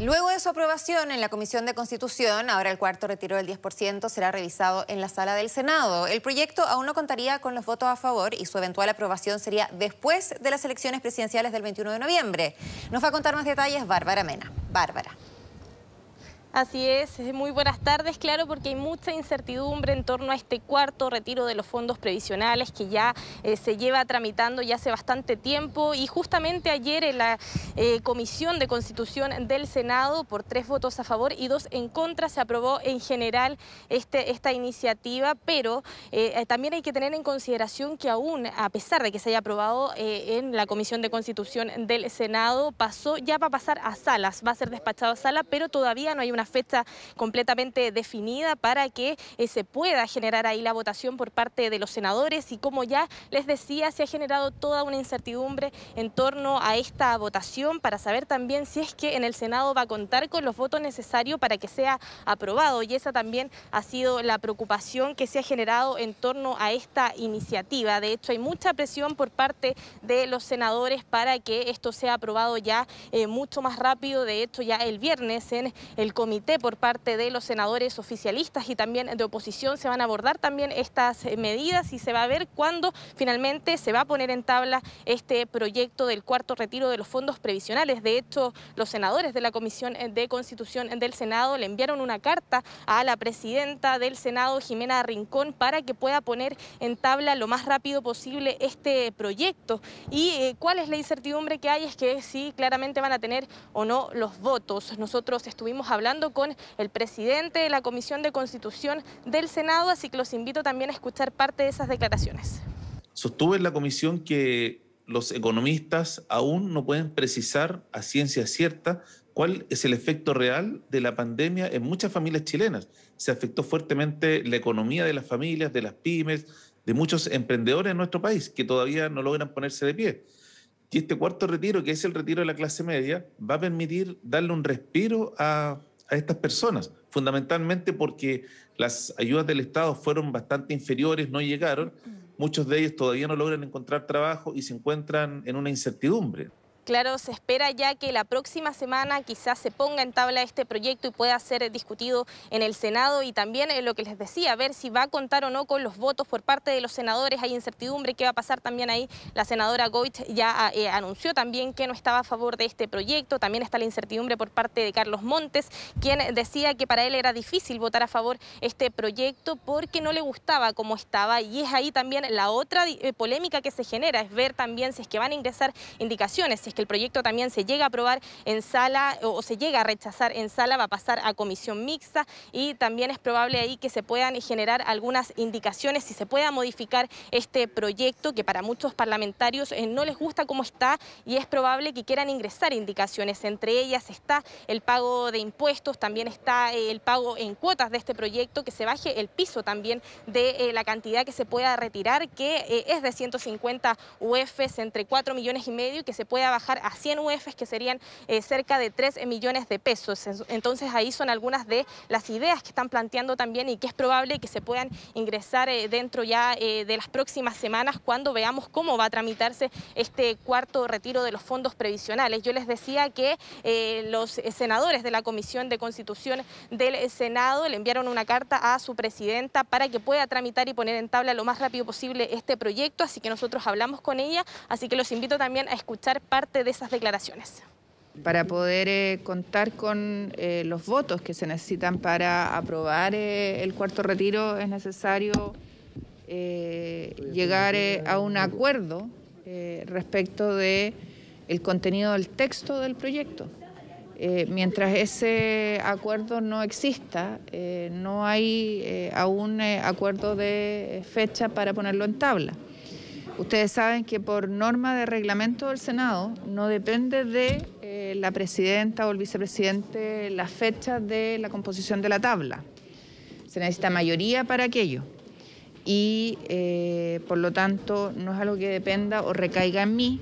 Luego de su aprobación en la Comisión de Constitución, ahora el cuarto retiro del 10% será revisado en la sala del Senado. El proyecto aún no contaría con los votos a favor y su eventual aprobación sería después de las elecciones presidenciales del 21 de noviembre. Nos va a contar más detalles Bárbara Mena. Bárbara. Así es, muy buenas tardes, claro, porque hay mucha incertidumbre en torno a este cuarto retiro de los fondos previsionales que ya eh, se lleva tramitando ya hace bastante tiempo. Y justamente ayer en la eh, Comisión de Constitución del Senado por tres votos a favor y dos en contra se aprobó en general este, esta iniciativa, pero eh, también hay que tener en consideración que aún, a pesar de que se haya aprobado en la Comisión de Constitución del Senado, pasó, ya va a pasar a salas, va a ser despachado a sala, pero todavía no hay una fecha completamente definida para que eh, se pueda generar ahí la votación por parte de los senadores y como ya les decía, se ha generado toda una incertidumbre en torno a esta votación para saber también si es que en el Senado va a contar con los votos necesarios para que sea aprobado y esa también ha sido la preocupación que se ha generado en torno a esta iniciativa. De hecho, hay mucha presión por parte de los senadores para que esto sea aprobado ya eh, mucho más rápido. De hecho, ya el viernes en el Comité por parte de los senadores oficialistas y también de oposición se van a abordar también estas eh, medidas y se va a ver cuándo finalmente se va a poner en tabla este proyecto del cuarto retiro de los fondos previsionales. De hecho, los senadores de la Comisión de Constitución del Senado le enviaron una carta a la presidenta del Senado, Jimena Rincón, para que pueda poner en tabla lo más rápido posible este proyecto. ¿Y eh, cuál es la incertidumbre que hay? Es que sí, claramente van a tener o no los votos. Nosotros estuvimos hablando con el presidente de la Comisión de Constitución del Senado, así que los invito también a escuchar parte de esas declaraciones. Sostuve en la comisión que los economistas aún no pueden precisar a ciencia cierta cuál es el efecto real de la pandemia en muchas familias chilenas. Se afectó fuertemente la economía de las familias, de las pymes, de muchos emprendedores en nuestro país que todavía no logran ponerse de pie. Y este cuarto retiro, que es el retiro de la clase media, va a permitir darle un respiro a a estas personas, fundamentalmente porque las ayudas del Estado fueron bastante inferiores, no llegaron, mm. muchos de ellos todavía no logran encontrar trabajo y se encuentran en una incertidumbre. Claro, se espera ya que la próxima semana quizás se ponga en tabla este proyecto y pueda ser discutido en el Senado y también eh, lo que les decía, ver si va a contar o no con los votos por parte de los senadores. Hay incertidumbre, ¿qué va a pasar también ahí? La senadora Goich ya ah, eh, anunció también que no estaba a favor de este proyecto. También está la incertidumbre por parte de Carlos Montes, quien decía que para él era difícil votar a favor este proyecto porque no le gustaba cómo estaba y es ahí también la otra eh, polémica que se genera, es ver también si es que van a ingresar indicaciones, es que el proyecto también se llega a aprobar en sala o se llega a rechazar en sala, va a pasar a comisión mixta y también es probable ahí que se puedan generar algunas indicaciones si se pueda modificar este proyecto que para muchos parlamentarios eh, no les gusta cómo está y es probable que quieran ingresar indicaciones. Entre ellas está el pago de impuestos, también está eh, el pago en cuotas de este proyecto, que se baje el piso también de eh, la cantidad que se pueda retirar, que es de 150 UFs entre 4 millones y medio y que se pueda bajar a 100 UFs, que serían eh, cerca de 3 millones de pesos. Entonces ahí son algunas de las ideas que están planteando también y que es probable que se puedan ingresar eh, dentro ya eh, de las próximas semanas cuando veamos cómo va a tramitarse este cuarto retiro de los fondos previsionales. Yo les decía que los senadores de la Comisión de Constitución del Senado le enviaron una carta a su presidenta para que pueda tramitar y poner en tabla lo más rápido posible este proyecto, así que nosotros hablamos con ella, así que los invito también a escuchar parte de esas declaraciones. Para poder eh, contar con eh, los votos que se necesitan para aprobar eh, el cuarto retiro, es necesario llegar a un acuerdo respecto de el contenido del texto del proyecto. mientras ese acuerdo no exista, no hay aún acuerdo de fecha para ponerlo en tabla. Ustedes saben que por norma de reglamento del Senado no depende de eh, la presidenta o el vicepresidente la fecha de la composición de la tabla. Se necesita mayoría para aquello. Y eh, por lo tanto no es algo que dependa o recaiga en mí,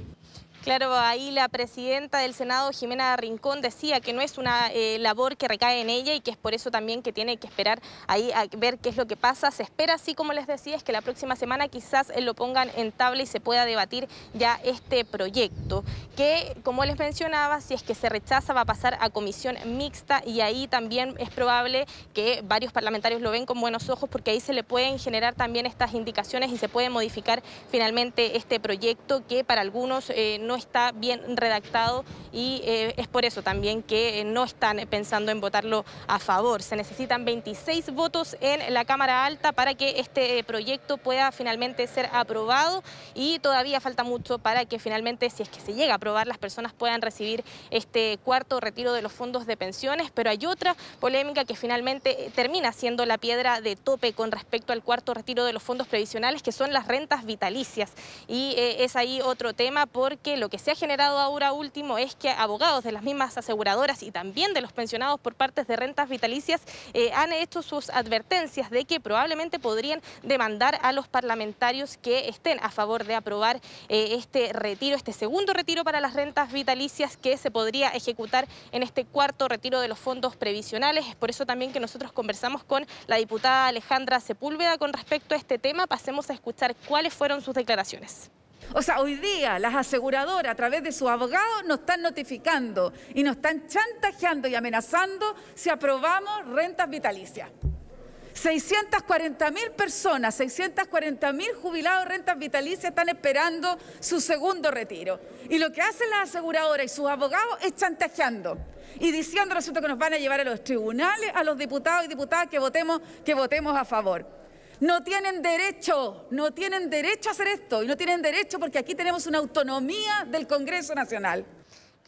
Claro, ahí la presidenta del Senado, Jimena Rincón, decía que no es una eh, labor que recae en ella y que es por eso también que tiene que esperar ahí a ver qué es lo que pasa. Se espera, así como les decía, es que la próxima semana quizás lo pongan en tabla y se pueda debatir ya este proyecto, que como les mencionaba, si es que se rechaza va a pasar a comisión mixta y ahí también es probable que varios parlamentarios lo ven con buenos ojos porque ahí se le pueden generar también estas indicaciones y se puede modificar finalmente este proyecto que para algunos eh, no está bien redactado y eh, es por eso también que eh, no están pensando en votarlo a favor. Se necesitan 26 votos en la Cámara Alta para que este proyecto pueda finalmente ser aprobado y todavía falta mucho para que finalmente, si es que se llega a aprobar, las personas puedan recibir este cuarto retiro de los fondos de pensiones, pero hay otra polémica que finalmente termina siendo la piedra de tope con respecto al cuarto retiro de los fondos previsionales, que son las rentas vitalicias. Y eh, es ahí otro tema porque lo que se ha generado ahora último es que abogados de las mismas aseguradoras y también de los pensionados por partes de rentas vitalicias eh, han hecho sus advertencias de que probablemente podrían demandar a los parlamentarios que estén a favor de aprobar eh, este retiro, este segundo retiro para las rentas vitalicias que se podría ejecutar en este cuarto retiro de los fondos previsionales. Es por eso también que nosotros conversamos con la diputada Alejandra Sepúlveda con respecto a este tema. Pasemos a escuchar cuáles fueron sus declaraciones. O sea, hoy día las aseguradoras a través de sus abogados nos están notificando y nos están chantajeando y amenazando si aprobamos rentas vitalicias. 640 mil personas, 640 mil jubilados de rentas vitalicias están esperando su segundo retiro. Y lo que hacen las aseguradoras y sus abogados es chantajeando y diciendo resulta que nos van a llevar a los tribunales, a los diputados y diputadas que votemos, que votemos a favor. No tienen derecho, no tienen derecho a hacer esto y no tienen derecho porque aquí tenemos una autonomía del Congreso Nacional.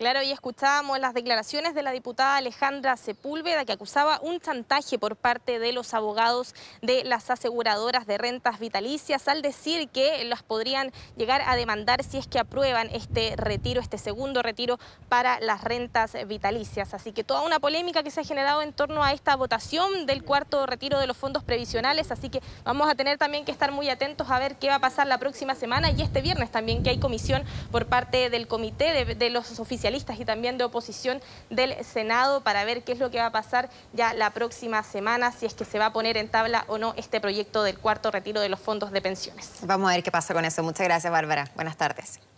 Claro, y escuchábamos las declaraciones de la diputada Alejandra Sepúlveda que acusaba un chantaje por parte de los abogados de las aseguradoras de rentas vitalicias al decir que las podrían llegar a demandar si es que aprueban este retiro, este segundo retiro para las rentas vitalicias. Así que toda una polémica que se ha generado en torno a esta votación del cuarto retiro de los fondos previsionales, así que vamos a tener también que estar muy atentos a ver qué va a pasar la próxima semana y este viernes también que hay comisión por parte del comité de, de los oficiales y también de oposición del Senado para ver qué es lo que va a pasar ya la próxima semana, si es que se va a poner en tabla o no este proyecto del cuarto retiro de los fondos de pensiones. Vamos a ver qué pasa con eso. Muchas gracias, Bárbara. Buenas tardes.